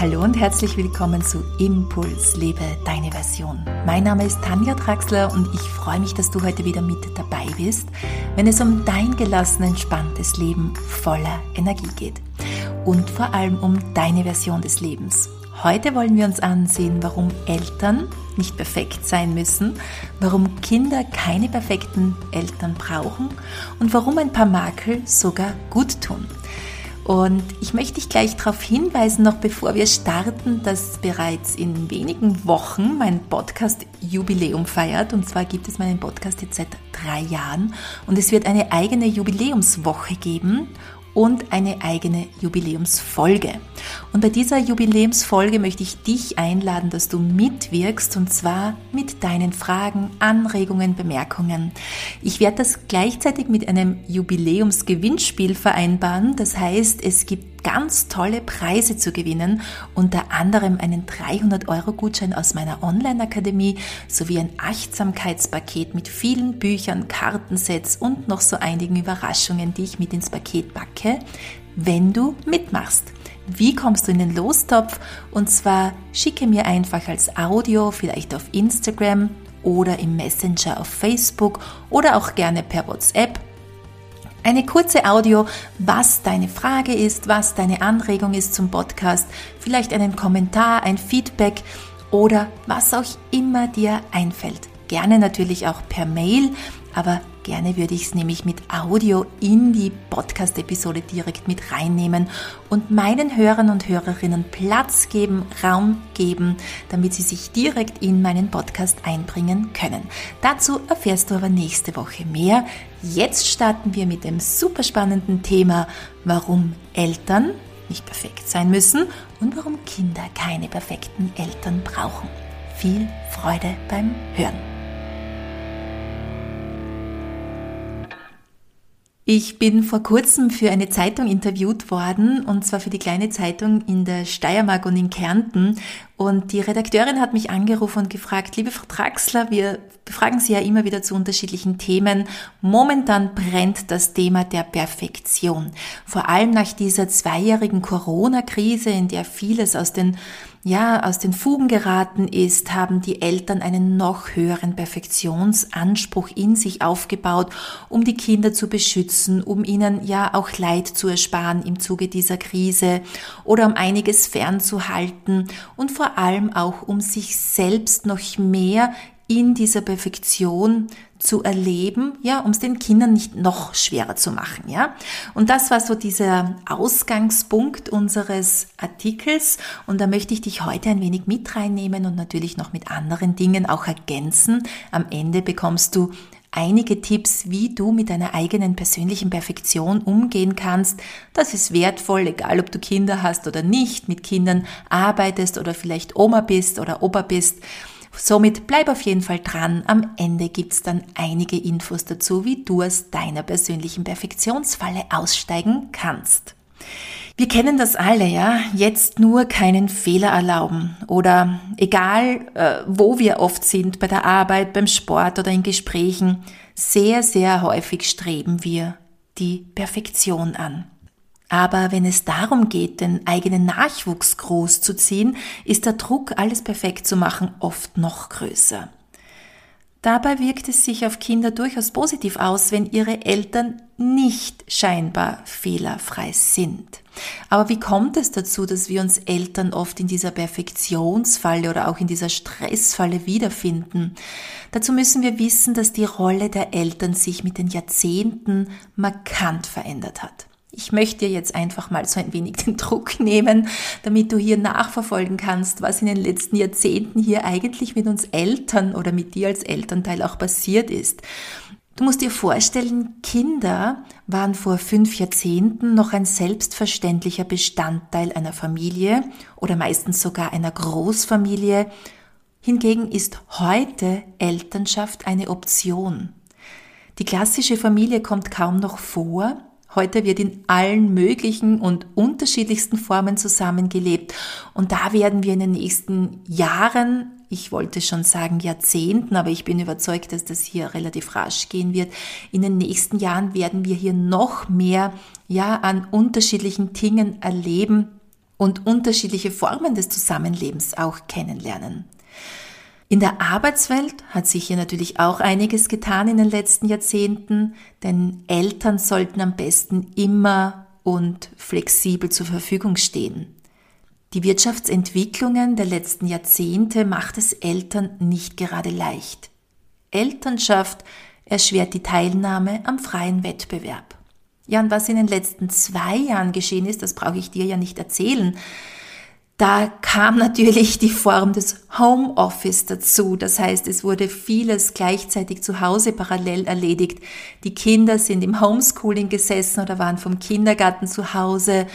Hallo und herzlich willkommen zu Impuls, lebe deine Version. Mein Name ist Tanja Traxler und ich freue mich, dass du heute wieder mit dabei bist, wenn es um dein gelassen, entspanntes Leben voller Energie geht. Und vor allem um deine Version des Lebens. Heute wollen wir uns ansehen, warum Eltern nicht perfekt sein müssen, warum Kinder keine perfekten Eltern brauchen und warum ein paar Makel sogar gut tun. Und ich möchte dich gleich darauf hinweisen, noch bevor wir starten, dass bereits in wenigen Wochen mein Podcast Jubiläum feiert. Und zwar gibt es meinen Podcast jetzt seit drei Jahren. Und es wird eine eigene Jubiläumswoche geben und eine eigene Jubiläumsfolge. Und bei dieser Jubiläumsfolge möchte ich dich einladen, dass du mitwirkst und zwar mit deinen Fragen, Anregungen, Bemerkungen. Ich werde das gleichzeitig mit einem Jubiläumsgewinnspiel vereinbaren. Das heißt, es gibt ganz tolle Preise zu gewinnen, unter anderem einen 300 Euro Gutschein aus meiner Online-Akademie sowie ein Achtsamkeitspaket mit vielen Büchern, Kartensets und noch so einigen Überraschungen, die ich mit ins Paket backe, wenn du mitmachst. Wie kommst du in den Lostopf? Und zwar schicke mir einfach als Audio, vielleicht auf Instagram oder im Messenger auf Facebook oder auch gerne per WhatsApp eine kurze Audio, was deine Frage ist, was deine Anregung ist zum Podcast, vielleicht einen Kommentar, ein Feedback oder was auch immer dir einfällt. Gerne natürlich auch per Mail, aber gerne würde ich es nämlich mit Audio in die Podcast-Episode direkt mit reinnehmen und meinen Hörern und Hörerinnen Platz geben, Raum geben, damit sie sich direkt in meinen Podcast einbringen können. Dazu erfährst du aber nächste Woche mehr. Jetzt starten wir mit dem super spannenden Thema, warum Eltern nicht perfekt sein müssen und warum Kinder keine perfekten Eltern brauchen. Viel Freude beim Hören. Ich bin vor kurzem für eine Zeitung interviewt worden, und zwar für die kleine Zeitung in der Steiermark und in Kärnten. Und die Redakteurin hat mich angerufen und gefragt, liebe Frau Traxler, wir befragen Sie ja immer wieder zu unterschiedlichen Themen. Momentan brennt das Thema der Perfektion. Vor allem nach dieser zweijährigen Corona-Krise, in der vieles aus den ja, aus den Fugen geraten ist, haben die Eltern einen noch höheren Perfektionsanspruch in sich aufgebaut, um die Kinder zu beschützen, um ihnen ja auch Leid zu ersparen im Zuge dieser Krise oder um einiges fernzuhalten und vor allem auch um sich selbst noch mehr in dieser Perfektion zu erleben, ja, um es den Kindern nicht noch schwerer zu machen, ja. Und das war so dieser Ausgangspunkt unseres Artikels und da möchte ich dich heute ein wenig mit reinnehmen und natürlich noch mit anderen Dingen auch ergänzen. Am Ende bekommst du einige Tipps, wie du mit deiner eigenen persönlichen Perfektion umgehen kannst. Das ist wertvoll, egal ob du Kinder hast oder nicht, mit Kindern arbeitest oder vielleicht Oma bist oder Opa bist. Somit bleib auf jeden Fall dran. Am Ende gibt's dann einige Infos dazu, wie du aus deiner persönlichen Perfektionsfalle aussteigen kannst. Wir kennen das alle, ja. Jetzt nur keinen Fehler erlauben. Oder egal, äh, wo wir oft sind, bei der Arbeit, beim Sport oder in Gesprächen, sehr, sehr häufig streben wir die Perfektion an. Aber wenn es darum geht, den eigenen Nachwuchs groß zu ziehen, ist der Druck, alles perfekt zu machen, oft noch größer. Dabei wirkt es sich auf Kinder durchaus positiv aus, wenn ihre Eltern nicht scheinbar fehlerfrei sind. Aber wie kommt es dazu, dass wir uns Eltern oft in dieser Perfektionsfalle oder auch in dieser Stressfalle wiederfinden? Dazu müssen wir wissen, dass die Rolle der Eltern sich mit den Jahrzehnten markant verändert hat. Ich möchte dir jetzt einfach mal so ein wenig den Druck nehmen, damit du hier nachverfolgen kannst, was in den letzten Jahrzehnten hier eigentlich mit uns Eltern oder mit dir als Elternteil auch passiert ist. Du musst dir vorstellen, Kinder waren vor fünf Jahrzehnten noch ein selbstverständlicher Bestandteil einer Familie oder meistens sogar einer Großfamilie. Hingegen ist heute Elternschaft eine Option. Die klassische Familie kommt kaum noch vor Heute wird in allen möglichen und unterschiedlichsten Formen zusammengelebt. Und da werden wir in den nächsten Jahren, ich wollte schon sagen Jahrzehnten, aber ich bin überzeugt, dass das hier relativ rasch gehen wird. In den nächsten Jahren werden wir hier noch mehr, ja, an unterschiedlichen Dingen erleben, und unterschiedliche Formen des Zusammenlebens auch kennenlernen. In der Arbeitswelt hat sich hier natürlich auch einiges getan in den letzten Jahrzehnten, denn Eltern sollten am besten immer und flexibel zur Verfügung stehen. Die Wirtschaftsentwicklungen der letzten Jahrzehnte macht es Eltern nicht gerade leicht. Elternschaft erschwert die Teilnahme am freien Wettbewerb. Ja, und was in den letzten zwei Jahren geschehen ist, das brauche ich dir ja nicht erzählen. Da kam natürlich die Form des Homeoffice dazu. Das heißt, es wurde vieles gleichzeitig zu Hause parallel erledigt. Die Kinder sind im Homeschooling gesessen oder waren vom Kindergarten zu Hause.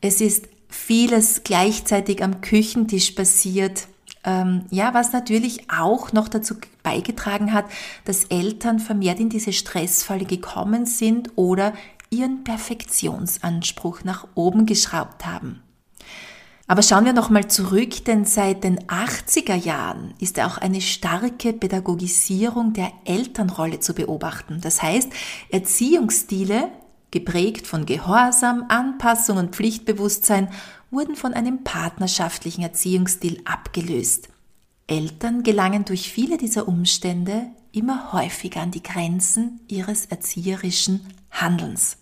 Es ist vieles gleichzeitig am Küchentisch passiert. Ähm, ja, was natürlich auch noch dazu beigetragen hat, dass Eltern vermehrt in diese Stressfalle gekommen sind oder ihren Perfektionsanspruch nach oben geschraubt haben. Aber schauen wir nochmal zurück, denn seit den 80er Jahren ist auch eine starke Pädagogisierung der Elternrolle zu beobachten. Das heißt, Erziehungsstile, geprägt von Gehorsam, Anpassung und Pflichtbewusstsein, wurden von einem partnerschaftlichen Erziehungsstil abgelöst. Eltern gelangen durch viele dieser Umstände immer häufiger an die Grenzen ihres erzieherischen Handelns.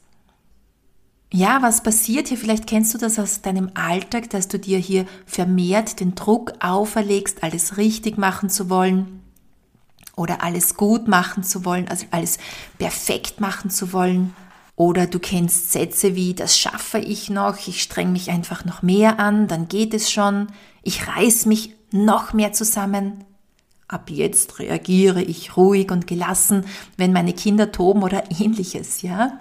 Ja, was passiert hier? Vielleicht kennst du das aus deinem Alltag, dass du dir hier vermehrt den Druck auferlegst, alles richtig machen zu wollen oder alles gut machen zu wollen, also alles perfekt machen zu wollen. Oder du kennst Sätze wie, das schaffe ich noch, ich streng mich einfach noch mehr an, dann geht es schon, ich reiß mich noch mehr zusammen. Ab jetzt reagiere ich ruhig und gelassen, wenn meine Kinder toben oder ähnliches, ja?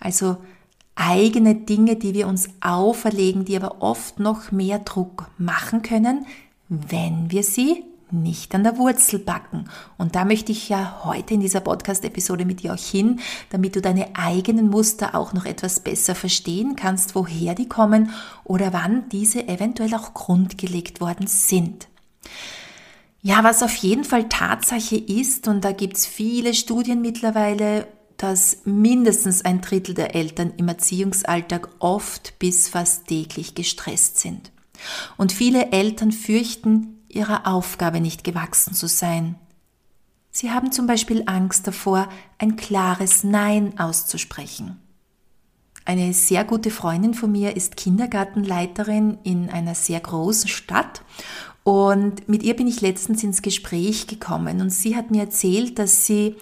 Also eigene Dinge, die wir uns auferlegen, die aber oft noch mehr Druck machen können, wenn wir sie nicht an der Wurzel backen. Und da möchte ich ja heute in dieser Podcast-Episode mit dir auch hin, damit du deine eigenen Muster auch noch etwas besser verstehen kannst, woher die kommen oder wann diese eventuell auch grundgelegt worden sind. Ja, was auf jeden Fall Tatsache ist, und da gibt's viele Studien mittlerweile dass mindestens ein Drittel der Eltern im Erziehungsalltag oft bis fast täglich gestresst sind. Und viele Eltern fürchten, ihrer Aufgabe nicht gewachsen zu sein. Sie haben zum Beispiel Angst davor, ein klares Nein auszusprechen. Eine sehr gute Freundin von mir ist Kindergartenleiterin in einer sehr großen Stadt und mit ihr bin ich letztens ins Gespräch gekommen und sie hat mir erzählt, dass sie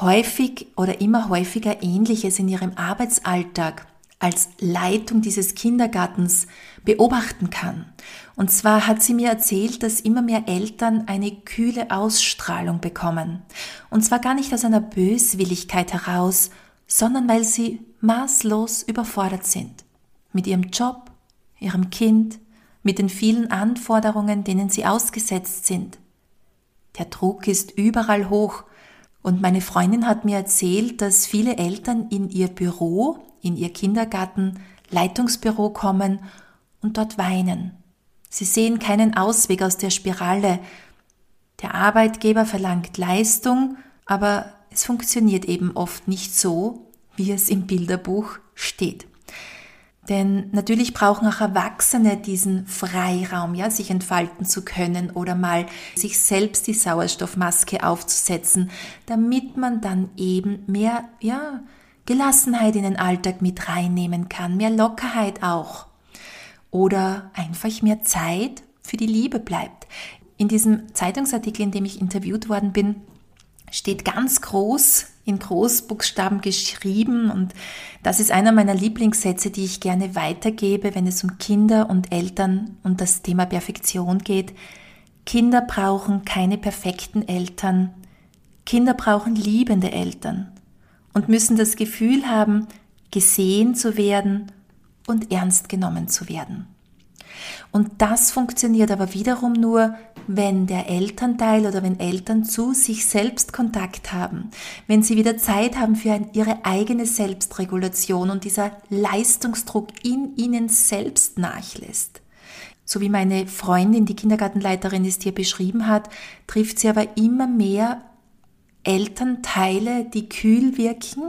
häufig oder immer häufiger Ähnliches in ihrem Arbeitsalltag als Leitung dieses Kindergartens beobachten kann. Und zwar hat sie mir erzählt, dass immer mehr Eltern eine kühle Ausstrahlung bekommen. Und zwar gar nicht aus einer Böswilligkeit heraus, sondern weil sie maßlos überfordert sind. Mit ihrem Job, ihrem Kind, mit den vielen Anforderungen, denen sie ausgesetzt sind. Der Druck ist überall hoch und meine Freundin hat mir erzählt, dass viele Eltern in ihr Büro, in ihr Kindergarten, Leitungsbüro kommen und dort weinen. Sie sehen keinen Ausweg aus der Spirale. Der Arbeitgeber verlangt Leistung, aber es funktioniert eben oft nicht so, wie es im Bilderbuch steht. Denn natürlich brauchen auch Erwachsene diesen Freiraum, ja, sich entfalten zu können oder mal sich selbst die Sauerstoffmaske aufzusetzen, damit man dann eben mehr, ja, Gelassenheit in den Alltag mit reinnehmen kann, mehr Lockerheit auch. Oder einfach mehr Zeit für die Liebe bleibt. In diesem Zeitungsartikel, in dem ich interviewt worden bin, steht ganz groß in Großbuchstaben geschrieben und das ist einer meiner Lieblingssätze, die ich gerne weitergebe, wenn es um Kinder und Eltern und das Thema Perfektion geht. Kinder brauchen keine perfekten Eltern. Kinder brauchen liebende Eltern und müssen das Gefühl haben, gesehen zu werden und ernst genommen zu werden. Und das funktioniert aber wiederum nur, wenn der Elternteil oder wenn Eltern zu sich selbst Kontakt haben, wenn sie wieder Zeit haben für ihre eigene Selbstregulation und dieser Leistungsdruck in ihnen selbst nachlässt. So wie meine Freundin, die Kindergartenleiterin ist, hier beschrieben hat, trifft sie aber immer mehr Elternteile, die kühl wirken.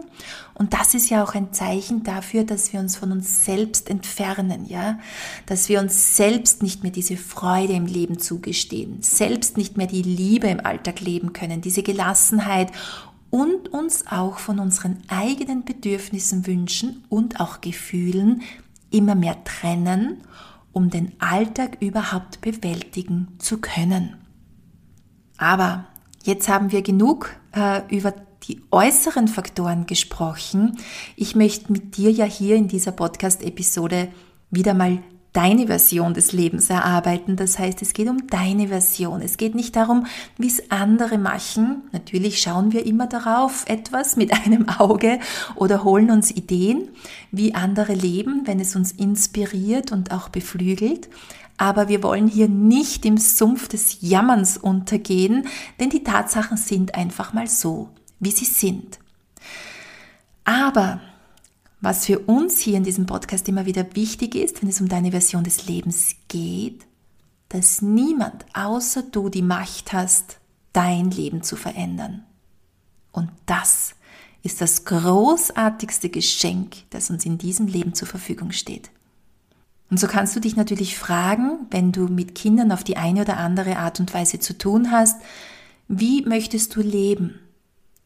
Und das ist ja auch ein Zeichen dafür, dass wir uns von uns selbst entfernen, ja? Dass wir uns selbst nicht mehr diese Freude im Leben zugestehen, selbst nicht mehr die Liebe im Alltag leben können, diese Gelassenheit und uns auch von unseren eigenen Bedürfnissen, Wünschen und auch Gefühlen immer mehr trennen, um den Alltag überhaupt bewältigen zu können. Aber jetzt haben wir genug äh, über die äußeren Faktoren gesprochen. Ich möchte mit dir ja hier in dieser Podcast-Episode wieder mal deine Version des Lebens erarbeiten. Das heißt, es geht um deine Version. Es geht nicht darum, wie es andere machen. Natürlich schauen wir immer darauf etwas mit einem Auge oder holen uns Ideen, wie andere leben, wenn es uns inspiriert und auch beflügelt. Aber wir wollen hier nicht im Sumpf des Jammerns untergehen, denn die Tatsachen sind einfach mal so, wie sie sind. Aber was für uns hier in diesem Podcast immer wieder wichtig ist, wenn es um deine Version des Lebens geht, dass niemand außer du die Macht hast, dein Leben zu verändern. Und das ist das großartigste Geschenk, das uns in diesem Leben zur Verfügung steht. Und so kannst du dich natürlich fragen, wenn du mit Kindern auf die eine oder andere Art und Weise zu tun hast, wie möchtest du leben?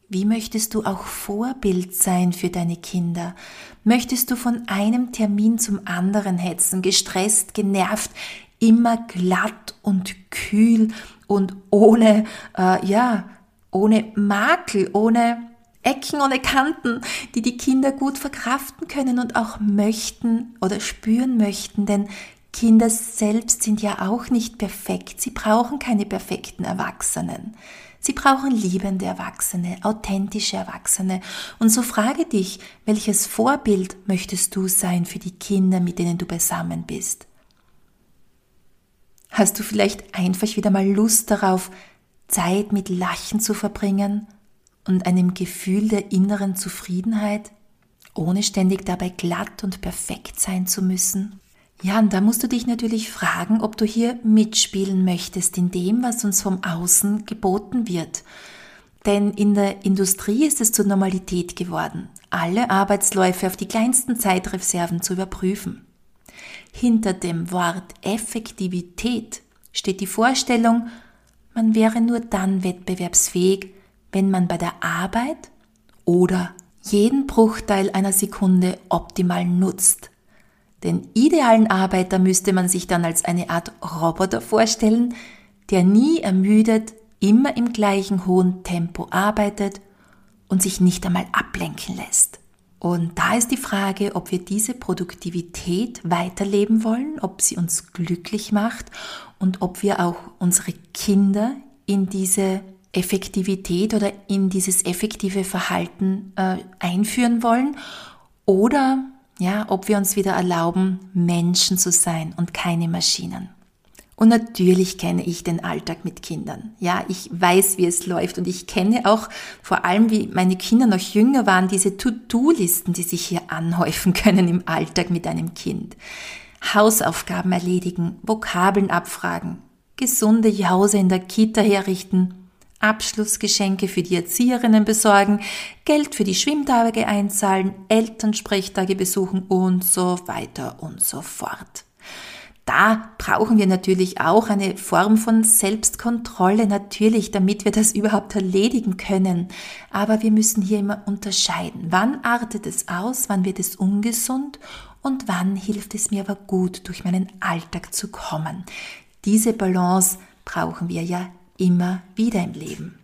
Wie möchtest du auch Vorbild sein für deine Kinder? Möchtest du von einem Termin zum anderen hetzen, gestresst, genervt, immer glatt und kühl und ohne, äh, ja, ohne Makel, ohne Ecken ohne Kanten, die die Kinder gut verkraften können und auch möchten oder spüren möchten, denn Kinder selbst sind ja auch nicht perfekt. Sie brauchen keine perfekten Erwachsenen. Sie brauchen liebende Erwachsene, authentische Erwachsene. Und so frage dich, welches Vorbild möchtest du sein für die Kinder, mit denen du beisammen bist? Hast du vielleicht einfach wieder mal Lust darauf, Zeit mit Lachen zu verbringen und einem Gefühl der inneren Zufriedenheit, ohne ständig dabei glatt und perfekt sein zu müssen? Ja, und da musst du dich natürlich fragen, ob du hier mitspielen möchtest in dem, was uns vom Außen geboten wird. Denn in der Industrie ist es zur Normalität geworden, alle Arbeitsläufe auf die kleinsten Zeitreserven zu überprüfen. Hinter dem Wort Effektivität steht die Vorstellung, man wäre nur dann wettbewerbsfähig, wenn man bei der Arbeit oder jeden Bruchteil einer Sekunde optimal nutzt. Den idealen Arbeiter müsste man sich dann als eine Art Roboter vorstellen, der nie ermüdet, immer im gleichen hohen Tempo arbeitet und sich nicht einmal ablenken lässt. Und da ist die Frage, ob wir diese Produktivität weiterleben wollen, ob sie uns glücklich macht und ob wir auch unsere Kinder in diese Effektivität oder in dieses effektive Verhalten äh, einführen wollen oder ja, ob wir uns wieder erlauben, Menschen zu sein und keine Maschinen. Und natürlich kenne ich den Alltag mit Kindern. Ja, ich weiß, wie es läuft und ich kenne auch vor allem, wie meine Kinder noch jünger waren, diese To-Do-Listen, die sich hier anhäufen können im Alltag mit einem Kind. Hausaufgaben erledigen, Vokabeln abfragen, gesunde Jause in der Kita herrichten, Abschlussgeschenke für die Erzieherinnen besorgen, Geld für die Schwimmtage einzahlen, Elternsprechtage besuchen und so weiter und so fort. Da brauchen wir natürlich auch eine Form von Selbstkontrolle, natürlich, damit wir das überhaupt erledigen können. Aber wir müssen hier immer unterscheiden. Wann artet es aus, wann wird es ungesund und wann hilft es mir aber gut, durch meinen Alltag zu kommen. Diese Balance brauchen wir ja immer wieder im Leben.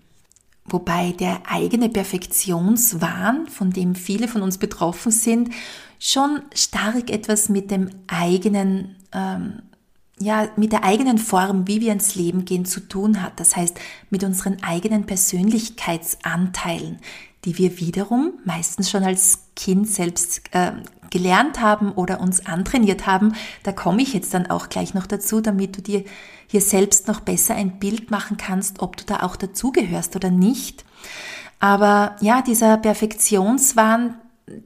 Wobei der eigene Perfektionswahn, von dem viele von uns betroffen sind, schon stark etwas mit dem eigenen, ähm, ja, mit der eigenen Form, wie wir ins Leben gehen, zu tun hat. Das heißt, mit unseren eigenen Persönlichkeitsanteilen, die wir wiederum meistens schon als Kind selbst äh, gelernt haben oder uns antrainiert haben. Da komme ich jetzt dann auch gleich noch dazu, damit du dir hier selbst noch besser ein Bild machen kannst, ob du da auch dazugehörst oder nicht. Aber ja, dieser Perfektionswahn,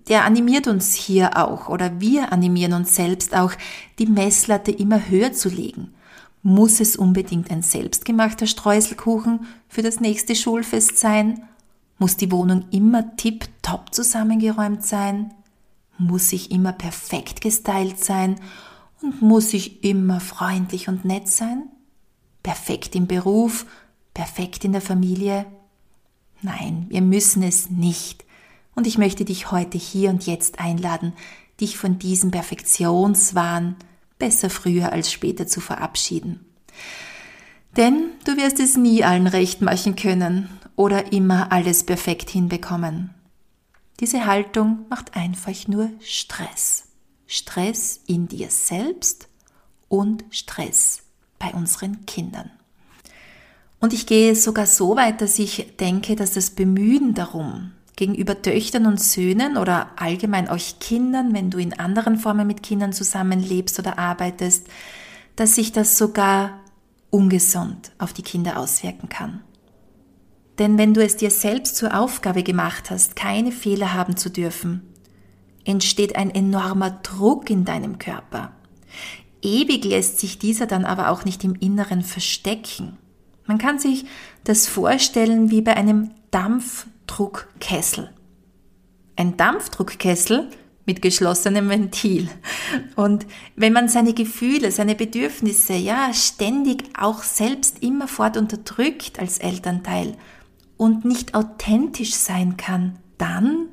der animiert uns hier auch oder wir animieren uns selbst auch, die Messlatte immer höher zu legen. Muss es unbedingt ein selbstgemachter Streuselkuchen für das nächste Schulfest sein? Muss die Wohnung immer tipptopp zusammengeräumt sein? Muss ich immer perfekt gestylt sein? Und muss ich immer freundlich und nett sein? Perfekt im Beruf? Perfekt in der Familie? Nein, wir müssen es nicht. Und ich möchte dich heute hier und jetzt einladen, dich von diesem Perfektionswahn besser früher als später zu verabschieden. Denn du wirst es nie allen recht machen können oder immer alles perfekt hinbekommen. Diese Haltung macht einfach nur Stress. Stress in dir selbst und Stress bei unseren Kindern. Und ich gehe sogar so weit, dass ich denke, dass das Bemühen darum, gegenüber Töchtern und Söhnen oder allgemein euch Kindern, wenn du in anderen Formen mit Kindern zusammenlebst oder arbeitest, dass sich das sogar ungesund auf die Kinder auswirken kann. Denn wenn du es dir selbst zur Aufgabe gemacht hast, keine Fehler haben zu dürfen, entsteht ein enormer Druck in deinem Körper. Ewig lässt sich dieser dann aber auch nicht im Inneren verstecken. Man kann sich das vorstellen wie bei einem Dampfdruckkessel. Ein Dampfdruckkessel mit geschlossenem Ventil. Und wenn man seine Gefühle, seine Bedürfnisse ja ständig auch selbst immerfort unterdrückt als Elternteil und nicht authentisch sein kann, dann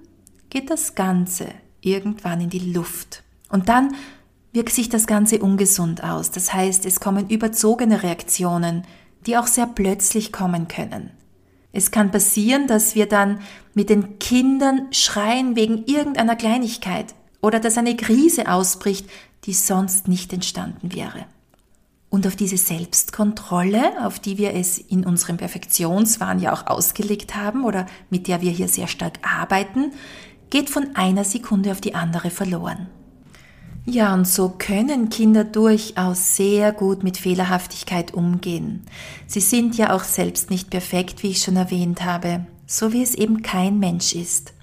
geht das Ganze irgendwann in die Luft. Und dann wirkt sich das Ganze ungesund aus. Das heißt, es kommen überzogene Reaktionen, die auch sehr plötzlich kommen können. Es kann passieren, dass wir dann mit den Kindern schreien wegen irgendeiner Kleinigkeit oder dass eine Krise ausbricht, die sonst nicht entstanden wäre. Und auf diese Selbstkontrolle, auf die wir es in unserem Perfektionswahn ja auch ausgelegt haben oder mit der wir hier sehr stark arbeiten, geht von einer Sekunde auf die andere verloren. Ja, und so können Kinder durchaus sehr gut mit Fehlerhaftigkeit umgehen. Sie sind ja auch selbst nicht perfekt, wie ich schon erwähnt habe, so wie es eben kein Mensch ist.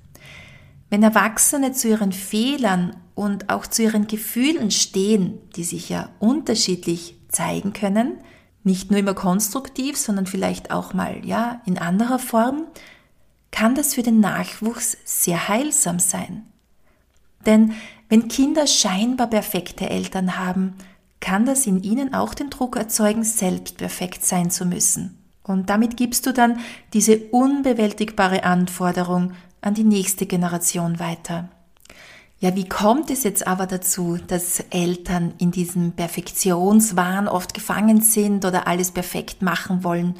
Wenn Erwachsene zu ihren Fehlern und auch zu ihren Gefühlen stehen, die sich ja unterschiedlich zeigen können, nicht nur immer konstruktiv, sondern vielleicht auch mal, ja, in anderer Form, kann das für den Nachwuchs sehr heilsam sein. Denn wenn Kinder scheinbar perfekte Eltern haben, kann das in ihnen auch den Druck erzeugen, selbst perfekt sein zu müssen. Und damit gibst du dann diese unbewältigbare Anforderung an die nächste Generation weiter. Ja, wie kommt es jetzt aber dazu, dass Eltern in diesem Perfektionswahn oft gefangen sind oder alles perfekt machen wollen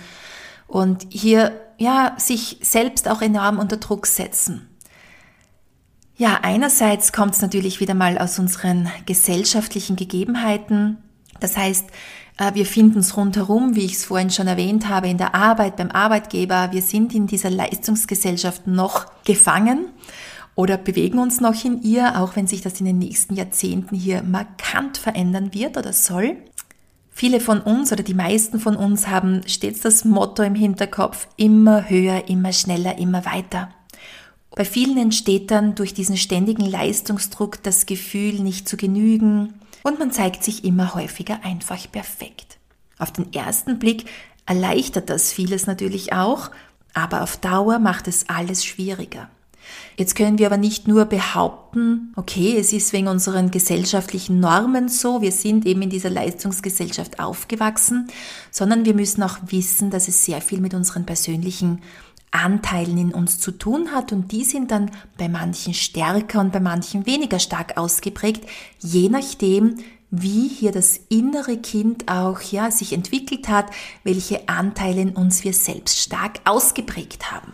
und hier ja sich selbst auch enorm unter Druck setzen? Ja, einerseits kommt es natürlich wieder mal aus unseren gesellschaftlichen Gegebenheiten. Das heißt, äh, wir finden es rundherum, wie ich es vorhin schon erwähnt habe, in der Arbeit, beim Arbeitgeber. Wir sind in dieser Leistungsgesellschaft noch gefangen oder bewegen uns noch in ihr, auch wenn sich das in den nächsten Jahrzehnten hier markant verändern wird oder soll. Viele von uns oder die meisten von uns haben stets das Motto im Hinterkopf, immer höher, immer schneller, immer weiter. Bei vielen entsteht dann durch diesen ständigen Leistungsdruck das Gefühl, nicht zu genügen und man zeigt sich immer häufiger einfach perfekt. Auf den ersten Blick erleichtert das vieles natürlich auch, aber auf Dauer macht es alles schwieriger. Jetzt können wir aber nicht nur behaupten, okay, es ist wegen unseren gesellschaftlichen Normen so, wir sind eben in dieser Leistungsgesellschaft aufgewachsen, sondern wir müssen auch wissen, dass es sehr viel mit unseren persönlichen Anteilen in uns zu tun hat und die sind dann bei manchen stärker und bei manchen weniger stark ausgeprägt, je nachdem, wie hier das innere Kind auch ja sich entwickelt hat, welche Anteile in uns wir selbst stark ausgeprägt haben.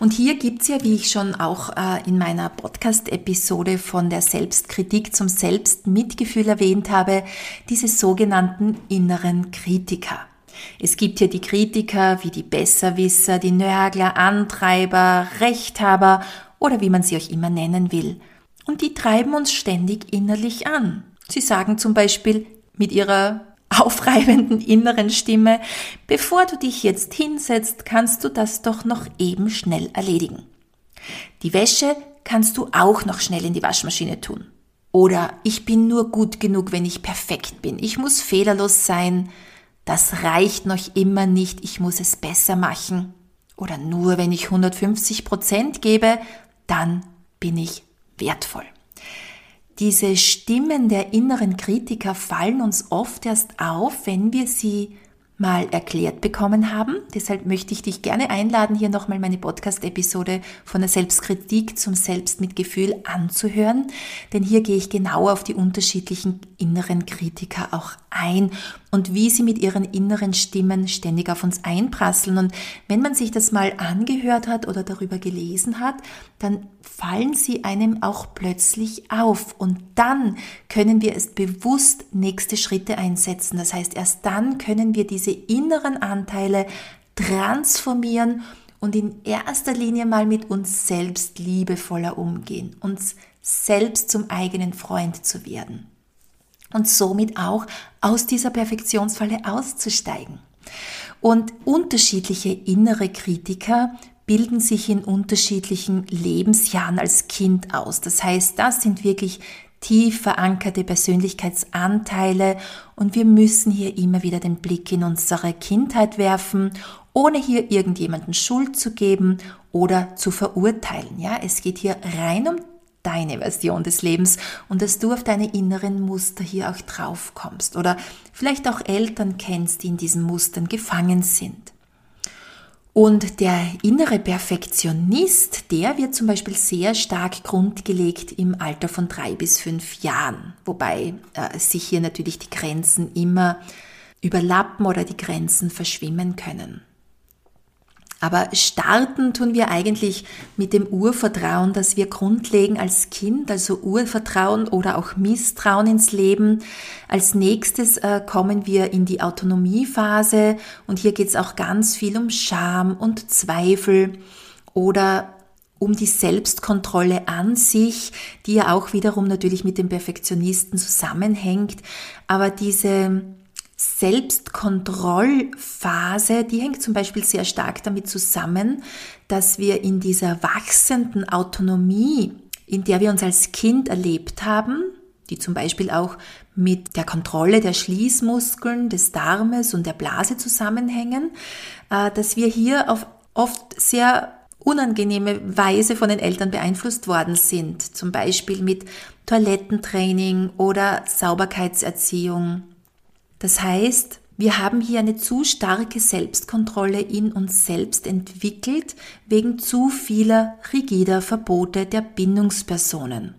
Und hier gibt's ja, wie ich schon auch äh, in meiner Podcast-Episode von der Selbstkritik zum Selbstmitgefühl erwähnt habe, diese sogenannten inneren Kritiker. Es gibt hier die Kritiker wie die Besserwisser, die Nörgler, Antreiber, Rechthaber oder wie man sie euch immer nennen will. Und die treiben uns ständig innerlich an. Sie sagen zum Beispiel mit ihrer aufreibenden inneren Stimme, bevor du dich jetzt hinsetzt, kannst du das doch noch eben schnell erledigen. Die Wäsche kannst du auch noch schnell in die Waschmaschine tun. Oder ich bin nur gut genug, wenn ich perfekt bin. Ich muss fehlerlos sein. Das reicht noch immer nicht. Ich muss es besser machen. Oder nur wenn ich 150 Prozent gebe, dann bin ich wertvoll. Diese Stimmen der inneren Kritiker fallen uns oft erst auf, wenn wir sie mal erklärt bekommen haben. Deshalb möchte ich dich gerne einladen, hier nochmal meine Podcast-Episode von der Selbstkritik zum Selbstmitgefühl anzuhören. Denn hier gehe ich genau auf die unterschiedlichen inneren Kritiker auch ein und wie sie mit ihren inneren Stimmen ständig auf uns einprasseln. Und wenn man sich das mal angehört hat oder darüber gelesen hat, dann fallen sie einem auch plötzlich auf. Und dann können wir es bewusst nächste Schritte einsetzen. Das heißt, erst dann können wir diese inneren Anteile transformieren und in erster Linie mal mit uns selbst liebevoller umgehen, uns selbst zum eigenen Freund zu werden und somit auch aus dieser Perfektionsfalle auszusteigen. Und unterschiedliche innere Kritiker bilden sich in unterschiedlichen Lebensjahren als Kind aus. Das heißt, das sind wirklich tief verankerte Persönlichkeitsanteile und wir müssen hier immer wieder den Blick in unsere Kindheit werfen, ohne hier irgendjemanden Schuld zu geben oder zu verurteilen. Ja, es geht hier rein um deine Version des Lebens und dass du auf deine inneren Muster hier auch drauf kommst oder vielleicht auch Eltern kennst, die in diesen Mustern gefangen sind. Und der innere Perfektionist, der wird zum Beispiel sehr stark grundgelegt im Alter von drei bis fünf Jahren, wobei äh, sich hier natürlich die Grenzen immer überlappen oder die Grenzen verschwimmen können. Aber starten tun wir eigentlich mit dem Urvertrauen, das wir grundlegen als Kind, also Urvertrauen oder auch Misstrauen ins Leben. Als nächstes äh, kommen wir in die Autonomiephase und hier geht es auch ganz viel um Scham und Zweifel oder um die Selbstkontrolle an sich, die ja auch wiederum natürlich mit dem Perfektionisten zusammenhängt. Aber diese Selbstkontrollphase, die hängt zum Beispiel sehr stark damit zusammen, dass wir in dieser wachsenden Autonomie, in der wir uns als Kind erlebt haben, die zum Beispiel auch mit der Kontrolle der Schließmuskeln, des Darmes und der Blase zusammenhängen, äh, dass wir hier auf oft sehr unangenehme Weise von den Eltern beeinflusst worden sind, zum Beispiel mit Toilettentraining oder Sauberkeitserziehung das heißt, wir haben hier eine zu starke Selbstkontrolle in uns selbst entwickelt wegen zu vieler rigider Verbote der Bindungspersonen.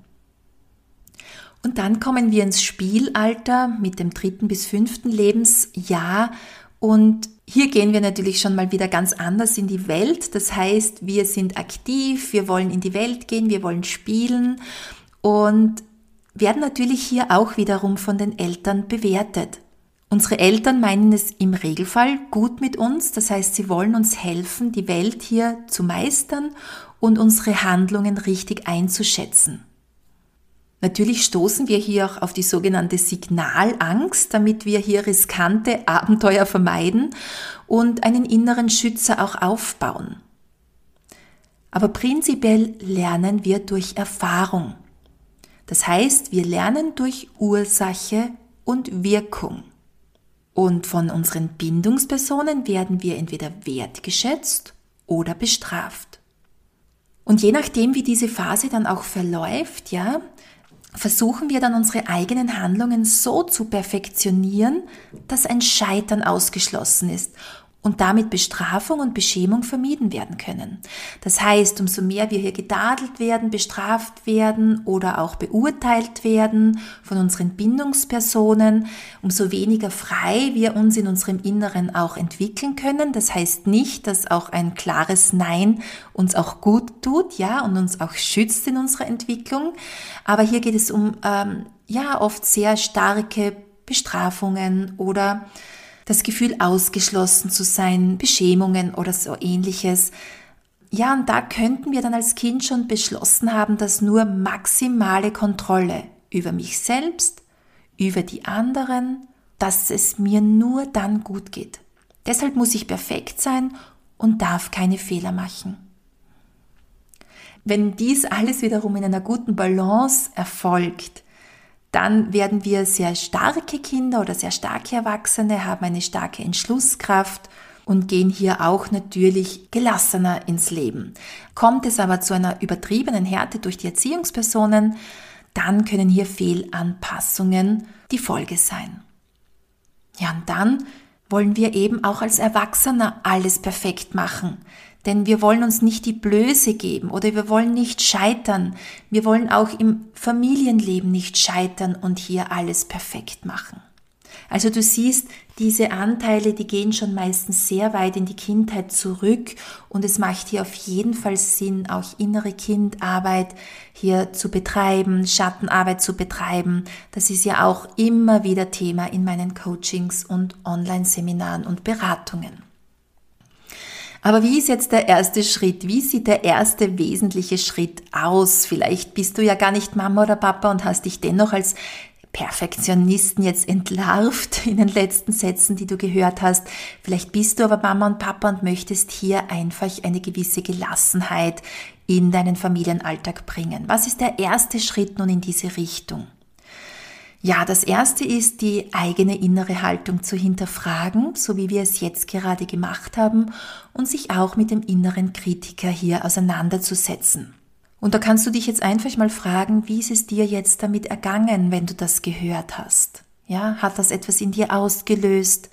Und dann kommen wir ins Spielalter mit dem dritten bis fünften Lebensjahr und hier gehen wir natürlich schon mal wieder ganz anders in die Welt. Das heißt, wir sind aktiv, wir wollen in die Welt gehen, wir wollen spielen und werden natürlich hier auch wiederum von den Eltern bewertet. Unsere Eltern meinen es im Regelfall gut mit uns, das heißt, sie wollen uns helfen, die Welt hier zu meistern und unsere Handlungen richtig einzuschätzen. Natürlich stoßen wir hier auch auf die sogenannte Signalangst, damit wir hier riskante Abenteuer vermeiden und einen inneren Schützer auch aufbauen. Aber prinzipiell lernen wir durch Erfahrung. Das heißt, wir lernen durch Ursache und Wirkung. Und von unseren Bindungspersonen werden wir entweder wertgeschätzt oder bestraft. Und je nachdem, wie diese Phase dann auch verläuft, ja, versuchen wir dann unsere eigenen Handlungen so zu perfektionieren, dass ein Scheitern ausgeschlossen ist und damit Bestrafung und Beschämung vermieden werden können. Das heißt, umso mehr wir hier gedadelt werden, bestraft werden oder auch beurteilt werden von unseren Bindungspersonen, umso weniger frei wir uns in unserem Inneren auch entwickeln können. Das heißt nicht, dass auch ein klares Nein uns auch gut tut, ja, und uns auch schützt in unserer Entwicklung. Aber hier geht es um, ähm, ja, oft sehr starke Bestrafungen oder das Gefühl ausgeschlossen zu sein, Beschämungen oder so ähnliches. Ja, und da könnten wir dann als Kind schon beschlossen haben, dass nur maximale Kontrolle über mich selbst, über die anderen, dass es mir nur dann gut geht. Deshalb muss ich perfekt sein und darf keine Fehler machen. Wenn dies alles wiederum in einer guten Balance erfolgt, dann werden wir sehr starke Kinder oder sehr starke Erwachsene, haben eine starke Entschlusskraft und gehen hier auch natürlich gelassener ins Leben. Kommt es aber zu einer übertriebenen Härte durch die Erziehungspersonen, dann können hier Fehlanpassungen die Folge sein. Ja, und dann wollen wir eben auch als Erwachsener alles perfekt machen. Denn wir wollen uns nicht die Blöße geben oder wir wollen nicht scheitern. Wir wollen auch im Familienleben nicht scheitern und hier alles perfekt machen. Also du siehst, diese Anteile, die gehen schon meistens sehr weit in die Kindheit zurück und es macht hier auf jeden Fall Sinn, auch innere Kindarbeit hier zu betreiben, Schattenarbeit zu betreiben. Das ist ja auch immer wieder Thema in meinen Coachings und Online-Seminaren und Beratungen. Aber wie ist jetzt der erste Schritt? Wie sieht der erste wesentliche Schritt aus? Vielleicht bist du ja gar nicht Mama oder Papa und hast dich dennoch als Perfektionisten jetzt entlarvt in den letzten Sätzen, die du gehört hast. Vielleicht bist du aber Mama und Papa und möchtest hier einfach eine gewisse Gelassenheit in deinen Familienalltag bringen. Was ist der erste Schritt nun in diese Richtung? Ja, das erste ist, die eigene innere Haltung zu hinterfragen, so wie wir es jetzt gerade gemacht haben, und sich auch mit dem inneren Kritiker hier auseinanderzusetzen. Und da kannst du dich jetzt einfach mal fragen, wie ist es dir jetzt damit ergangen, wenn du das gehört hast? Ja, hat das etwas in dir ausgelöst?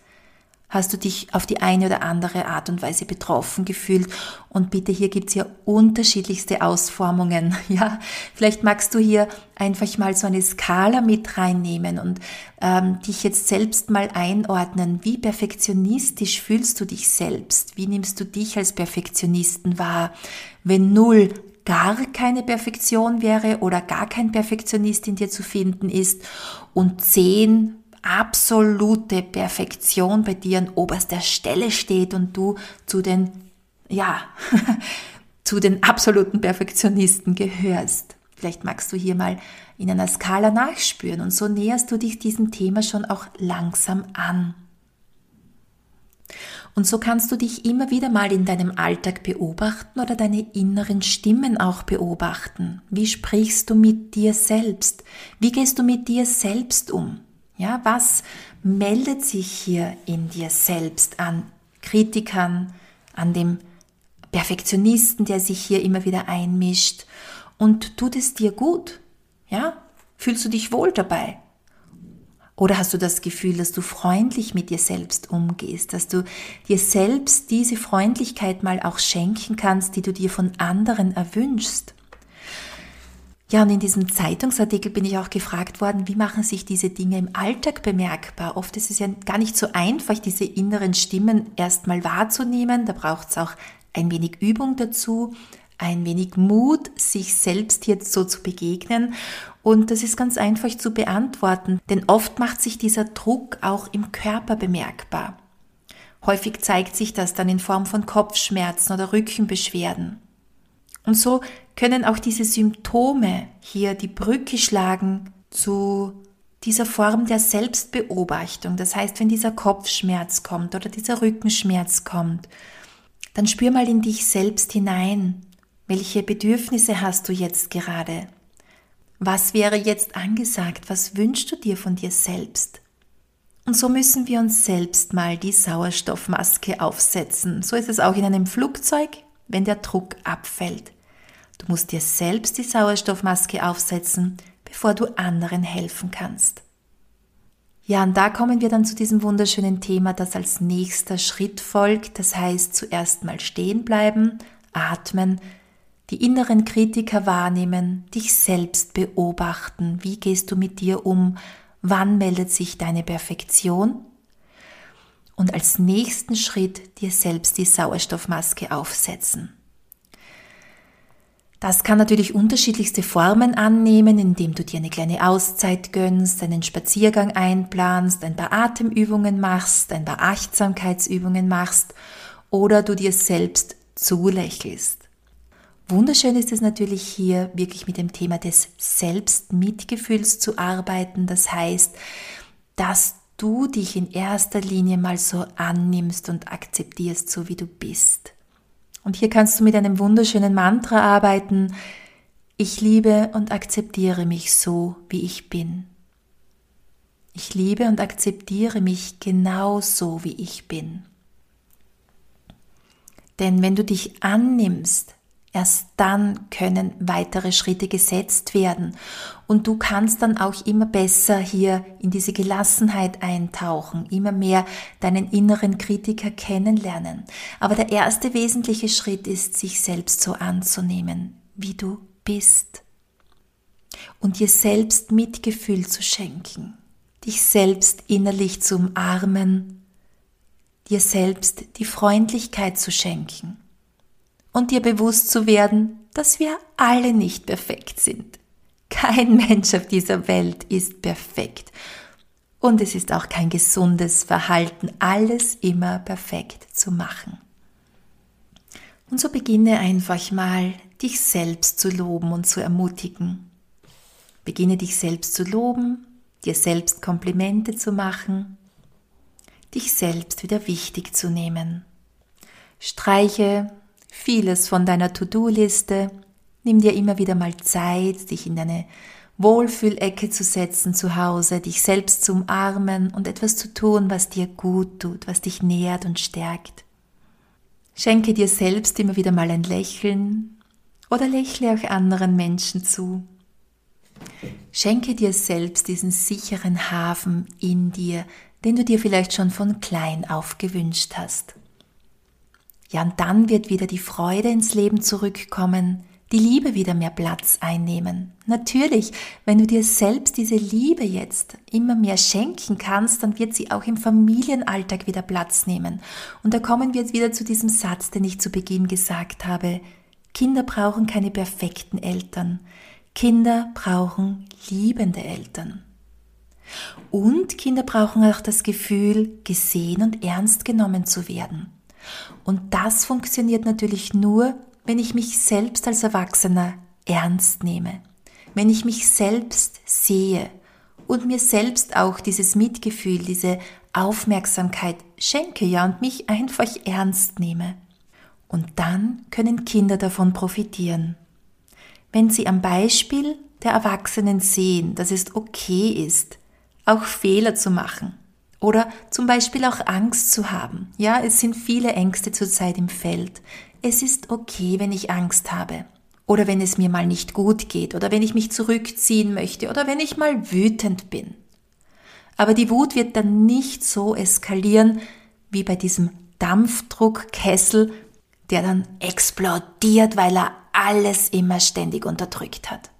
Hast du dich auf die eine oder andere Art und Weise betroffen gefühlt? Und bitte, hier gibt's ja unterschiedlichste Ausformungen. Ja, vielleicht magst du hier einfach mal so eine Skala mit reinnehmen und ähm, dich jetzt selbst mal einordnen. Wie perfektionistisch fühlst du dich selbst? Wie nimmst du dich als Perfektionisten wahr? Wenn null gar keine Perfektion wäre oder gar kein Perfektionist in dir zu finden ist und zehn absolute Perfektion bei dir an oberster Stelle steht und du zu den, ja, zu den absoluten Perfektionisten gehörst. Vielleicht magst du hier mal in einer Skala nachspüren und so näherst du dich diesem Thema schon auch langsam an. Und so kannst du dich immer wieder mal in deinem Alltag beobachten oder deine inneren Stimmen auch beobachten. Wie sprichst du mit dir selbst? Wie gehst du mit dir selbst um? Ja, was meldet sich hier in dir selbst an Kritikern, an dem Perfektionisten, der sich hier immer wieder einmischt und tut es dir gut? Ja? Fühlst du dich wohl dabei? Oder hast du das Gefühl, dass du freundlich mit dir selbst umgehst, dass du dir selbst diese Freundlichkeit mal auch schenken kannst, die du dir von anderen erwünschst? Ja, und in diesem Zeitungsartikel bin ich auch gefragt worden, wie machen sich diese Dinge im Alltag bemerkbar? Oft ist es ja gar nicht so einfach, diese inneren Stimmen erstmal wahrzunehmen. Da braucht es auch ein wenig Übung dazu, ein wenig Mut, sich selbst jetzt so zu begegnen. Und das ist ganz einfach zu beantworten, denn oft macht sich dieser Druck auch im Körper bemerkbar. Häufig zeigt sich das dann in Form von Kopfschmerzen oder Rückenbeschwerden. Und so können auch diese Symptome hier die Brücke schlagen zu dieser Form der Selbstbeobachtung. Das heißt, wenn dieser Kopfschmerz kommt oder dieser Rückenschmerz kommt, dann spür mal in dich selbst hinein. Welche Bedürfnisse hast du jetzt gerade? Was wäre jetzt angesagt? Was wünschst du dir von dir selbst? Und so müssen wir uns selbst mal die Sauerstoffmaske aufsetzen. So ist es auch in einem Flugzeug, wenn der Druck abfällt. Du musst dir selbst die Sauerstoffmaske aufsetzen, bevor du anderen helfen kannst. Ja, und da kommen wir dann zu diesem wunderschönen Thema, das als nächster Schritt folgt. Das heißt, zuerst mal stehen bleiben, atmen, die inneren Kritiker wahrnehmen, dich selbst beobachten. Wie gehst du mit dir um? Wann meldet sich deine Perfektion? Und als nächsten Schritt dir selbst die Sauerstoffmaske aufsetzen. Das kann natürlich unterschiedlichste Formen annehmen, indem du dir eine kleine Auszeit gönnst, einen Spaziergang einplanst, ein paar Atemübungen machst, ein paar Achtsamkeitsübungen machst oder du dir selbst zulächelst. Wunderschön ist es natürlich hier wirklich mit dem Thema des Selbstmitgefühls zu arbeiten. Das heißt, dass du dich in erster Linie mal so annimmst und akzeptierst, so wie du bist. Und hier kannst du mit einem wunderschönen Mantra arbeiten. Ich liebe und akzeptiere mich so, wie ich bin. Ich liebe und akzeptiere mich genau so, wie ich bin. Denn wenn du dich annimmst, erst dann können weitere Schritte gesetzt werden. Und du kannst dann auch immer besser hier in diese Gelassenheit eintauchen, immer mehr deinen inneren Kritiker kennenlernen. Aber der erste wesentliche Schritt ist, sich selbst so anzunehmen, wie du bist. Und dir selbst Mitgefühl zu schenken, dich selbst innerlich zu umarmen, dir selbst die Freundlichkeit zu schenken und dir bewusst zu werden, dass wir alle nicht perfekt sind. Kein Mensch auf dieser Welt ist perfekt. Und es ist auch kein gesundes Verhalten, alles immer perfekt zu machen. Und so beginne einfach mal, dich selbst zu loben und zu ermutigen. Beginne dich selbst zu loben, dir selbst Komplimente zu machen, dich selbst wieder wichtig zu nehmen. Streiche vieles von deiner To-Do-Liste, nimm dir immer wieder mal Zeit, dich in deine Wohlfühlecke zu setzen zu Hause, dich selbst zu umarmen und etwas zu tun, was dir gut tut, was dich nährt und stärkt. Schenke dir selbst immer wieder mal ein Lächeln oder lächle auch anderen Menschen zu. Schenke dir selbst diesen sicheren Hafen in dir, den du dir vielleicht schon von klein auf gewünscht hast. Ja, und dann wird wieder die Freude ins Leben zurückkommen, die Liebe wieder mehr Platz einnehmen. Natürlich, wenn du dir selbst diese Liebe jetzt immer mehr schenken kannst, dann wird sie auch im Familienalltag wieder Platz nehmen. Und da kommen wir jetzt wieder zu diesem Satz, den ich zu Beginn gesagt habe. Kinder brauchen keine perfekten Eltern. Kinder brauchen liebende Eltern. Und Kinder brauchen auch das Gefühl, gesehen und ernst genommen zu werden. Und das funktioniert natürlich nur, wenn ich mich selbst als Erwachsener ernst nehme, wenn ich mich selbst sehe und mir selbst auch dieses Mitgefühl, diese Aufmerksamkeit schenke, ja, und mich einfach ernst nehme. Und dann können Kinder davon profitieren. Wenn sie am Beispiel der Erwachsenen sehen, dass es okay ist, auch Fehler zu machen, oder zum Beispiel auch Angst zu haben. Ja, es sind viele Ängste zurzeit im Feld. Es ist okay, wenn ich Angst habe. Oder wenn es mir mal nicht gut geht. Oder wenn ich mich zurückziehen möchte. Oder wenn ich mal wütend bin. Aber die Wut wird dann nicht so eskalieren wie bei diesem Dampfdruckkessel, der dann explodiert, weil er alles immer ständig unterdrückt hat.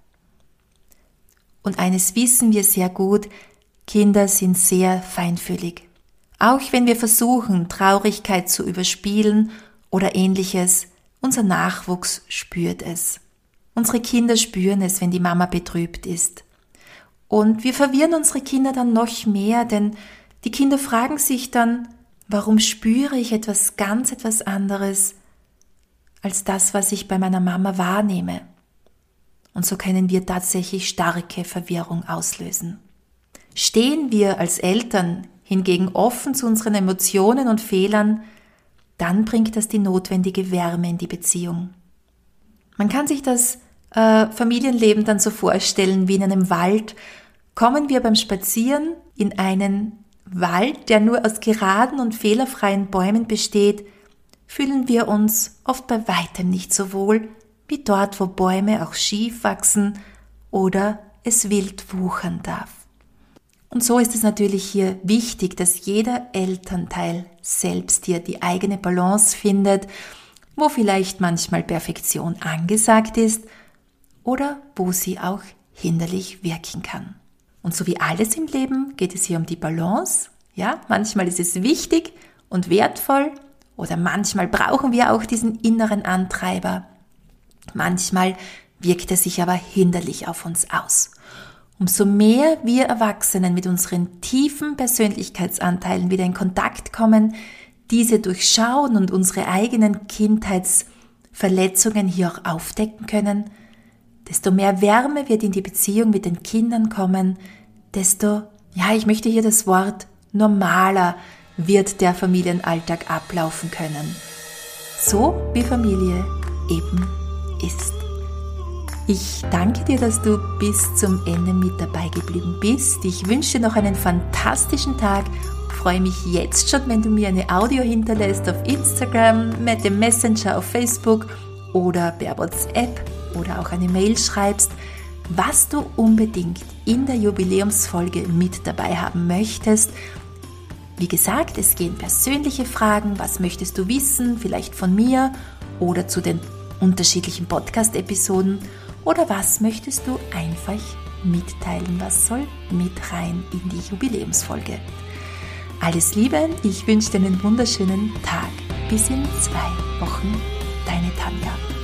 Und eines wissen wir sehr gut, Kinder sind sehr feinfühlig. Auch wenn wir versuchen, Traurigkeit zu überspielen oder ähnliches, unser Nachwuchs spürt es. Unsere Kinder spüren es, wenn die Mama betrübt ist. Und wir verwirren unsere Kinder dann noch mehr, denn die Kinder fragen sich dann, warum spüre ich etwas ganz etwas anderes als das, was ich bei meiner Mama wahrnehme. Und so können wir tatsächlich starke Verwirrung auslösen. Stehen wir als Eltern hingegen offen zu unseren Emotionen und Fehlern, dann bringt das die notwendige Wärme in die Beziehung. Man kann sich das äh, Familienleben dann so vorstellen wie in einem Wald. Kommen wir beim Spazieren in einen Wald, der nur aus geraden und fehlerfreien Bäumen besteht, fühlen wir uns oft bei weitem nicht so wohl wie dort, wo Bäume auch schief wachsen oder es wild wuchern darf. Und so ist es natürlich hier wichtig, dass jeder Elternteil selbst hier die eigene Balance findet, wo vielleicht manchmal Perfektion angesagt ist oder wo sie auch hinderlich wirken kann. Und so wie alles im Leben geht es hier um die Balance. Ja, manchmal ist es wichtig und wertvoll oder manchmal brauchen wir auch diesen inneren Antreiber. Manchmal wirkt er sich aber hinderlich auf uns aus. Umso mehr wir Erwachsenen mit unseren tiefen Persönlichkeitsanteilen wieder in Kontakt kommen, diese durchschauen und unsere eigenen Kindheitsverletzungen hier auch aufdecken können, desto mehr Wärme wird in die Beziehung mit den Kindern kommen, desto, ja, ich möchte hier das Wort normaler wird der Familienalltag ablaufen können. So wie Familie eben ist. Ich danke dir, dass du bis zum Ende mit dabei geblieben bist. Ich wünsche dir noch einen fantastischen Tag. freue mich jetzt schon, wenn du mir eine Audio hinterlässt auf Instagram, mit dem Messenger auf Facebook oder per WhatsApp oder auch eine Mail schreibst, was du unbedingt in der Jubiläumsfolge mit dabei haben möchtest. Wie gesagt, es gehen persönliche Fragen, was möchtest du wissen, vielleicht von mir oder zu den unterschiedlichen Podcast-Episoden oder was möchtest du einfach mitteilen, was soll mit rein in die Jubiläumsfolge. Alles Liebe, ich wünsche dir einen wunderschönen Tag. Bis in zwei Wochen, deine Tanja.